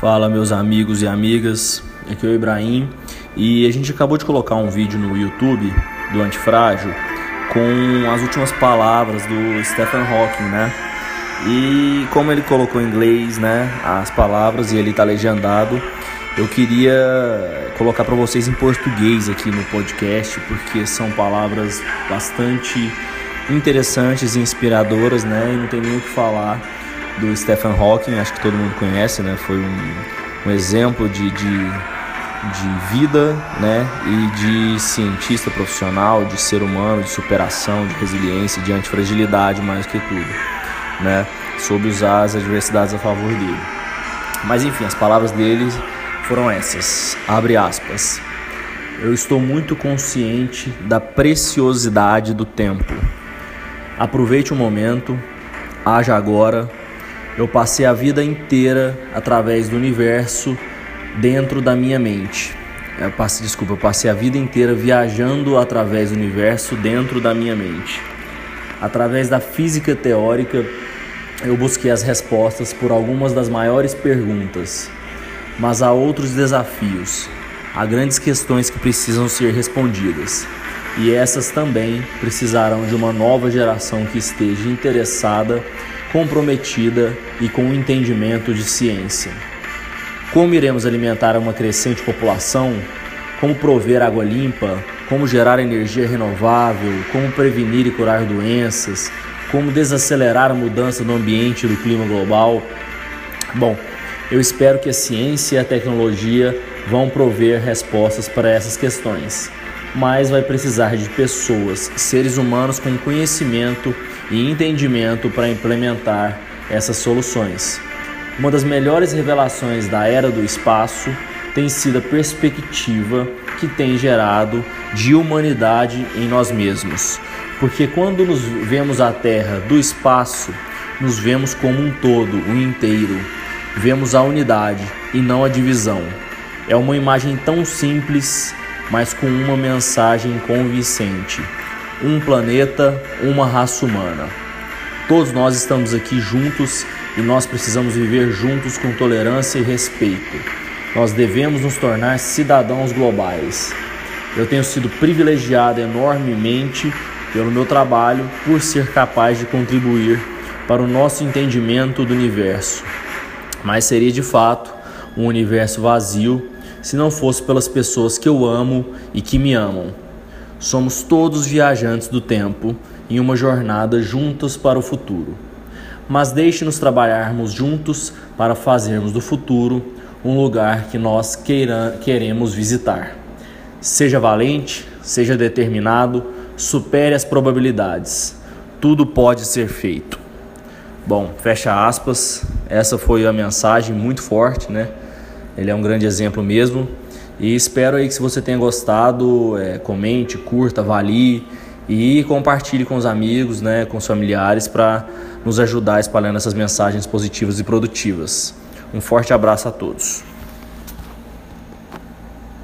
Fala meus amigos e amigas, aqui é o Ibrahim e a gente acabou de colocar um vídeo no YouTube do Antifrágil com as últimas palavras do Stephen Hawking, né? E como ele colocou em inglês, né, as palavras e ele tá legendado, eu queria colocar para vocês em português aqui no podcast, porque são palavras bastante interessantes e inspiradoras, né? E não tem nem o que falar do Stephen Hawking, acho que todo mundo conhece, né? Foi um, um exemplo de, de, de vida, né? E de cientista profissional, de ser humano, de superação, de resiliência, de antifragilidade mais que tudo, né? Soube usar as adversidades a favor dele. Mas enfim, as palavras dele foram essas, abre aspas. Eu estou muito consciente da preciosidade do tempo. Aproveite o momento, haja agora eu passei a vida inteira através do universo dentro da minha mente. Eu passei, desculpa, eu passei a vida inteira viajando através do universo dentro da minha mente. Através da física teórica, eu busquei as respostas por algumas das maiores perguntas, mas há outros desafios, há grandes questões que precisam ser respondidas. E essas também precisarão de uma nova geração que esteja interessada comprometida e com o entendimento de ciência. Como iremos alimentar uma crescente população? Como prover água limpa? Como gerar energia renovável? Como prevenir e curar doenças? Como desacelerar a mudança no ambiente do clima global? Bom, eu espero que a ciência e a tecnologia vão prover respostas para essas questões, mas vai precisar de pessoas, seres humanos com conhecimento e entendimento para implementar essas soluções. Uma das melhores revelações da era do espaço tem sido a perspectiva que tem gerado de humanidade em nós mesmos. Porque quando nos vemos a Terra do espaço, nos vemos como um todo, um inteiro. Vemos a unidade e não a divisão. É uma imagem tão simples, mas com uma mensagem convincente um planeta, uma raça humana. Todos nós estamos aqui juntos e nós precisamos viver juntos com tolerância e respeito. Nós devemos nos tornar cidadãos globais. Eu tenho sido privilegiado enormemente pelo meu trabalho por ser capaz de contribuir para o nosso entendimento do universo. Mas seria de fato um universo vazio se não fosse pelas pessoas que eu amo e que me amam. Somos todos viajantes do tempo em uma jornada juntos para o futuro. Mas deixe-nos trabalharmos juntos para fazermos do futuro um lugar que nós queira, queremos visitar. Seja valente, seja determinado, supere as probabilidades. Tudo pode ser feito. Bom, fecha aspas. Essa foi a mensagem muito forte, né? Ele é um grande exemplo mesmo. E espero aí que se você tenha gostado, é, comente, curta, avalie e compartilhe com os amigos, né, com os familiares para nos ajudar espalhando essas mensagens positivas e produtivas. Um forte abraço a todos.